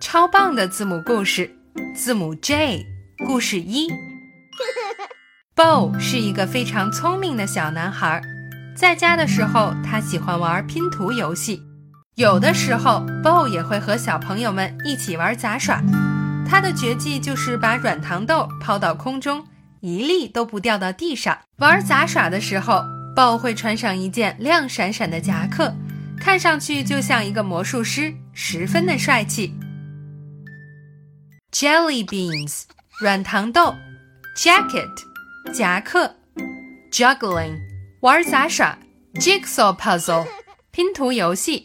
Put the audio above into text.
超棒的字母故事，字母 J。故事一，Bo 是一个非常聪明的小男孩，在家的时候他喜欢玩拼图游戏，有的时候 Bo 也会和小朋友们一起玩杂耍。他的绝技就是把软糖豆抛到空中，一粒都不掉到地上。玩杂耍的时候，Bo 会穿上一件亮闪闪的夹克。看上去就像一个魔术师，十分的帅气。Jelly beans，软糖豆；jacket，夹克；juggling，玩杂耍；jigsaw puzzle，拼图游戏。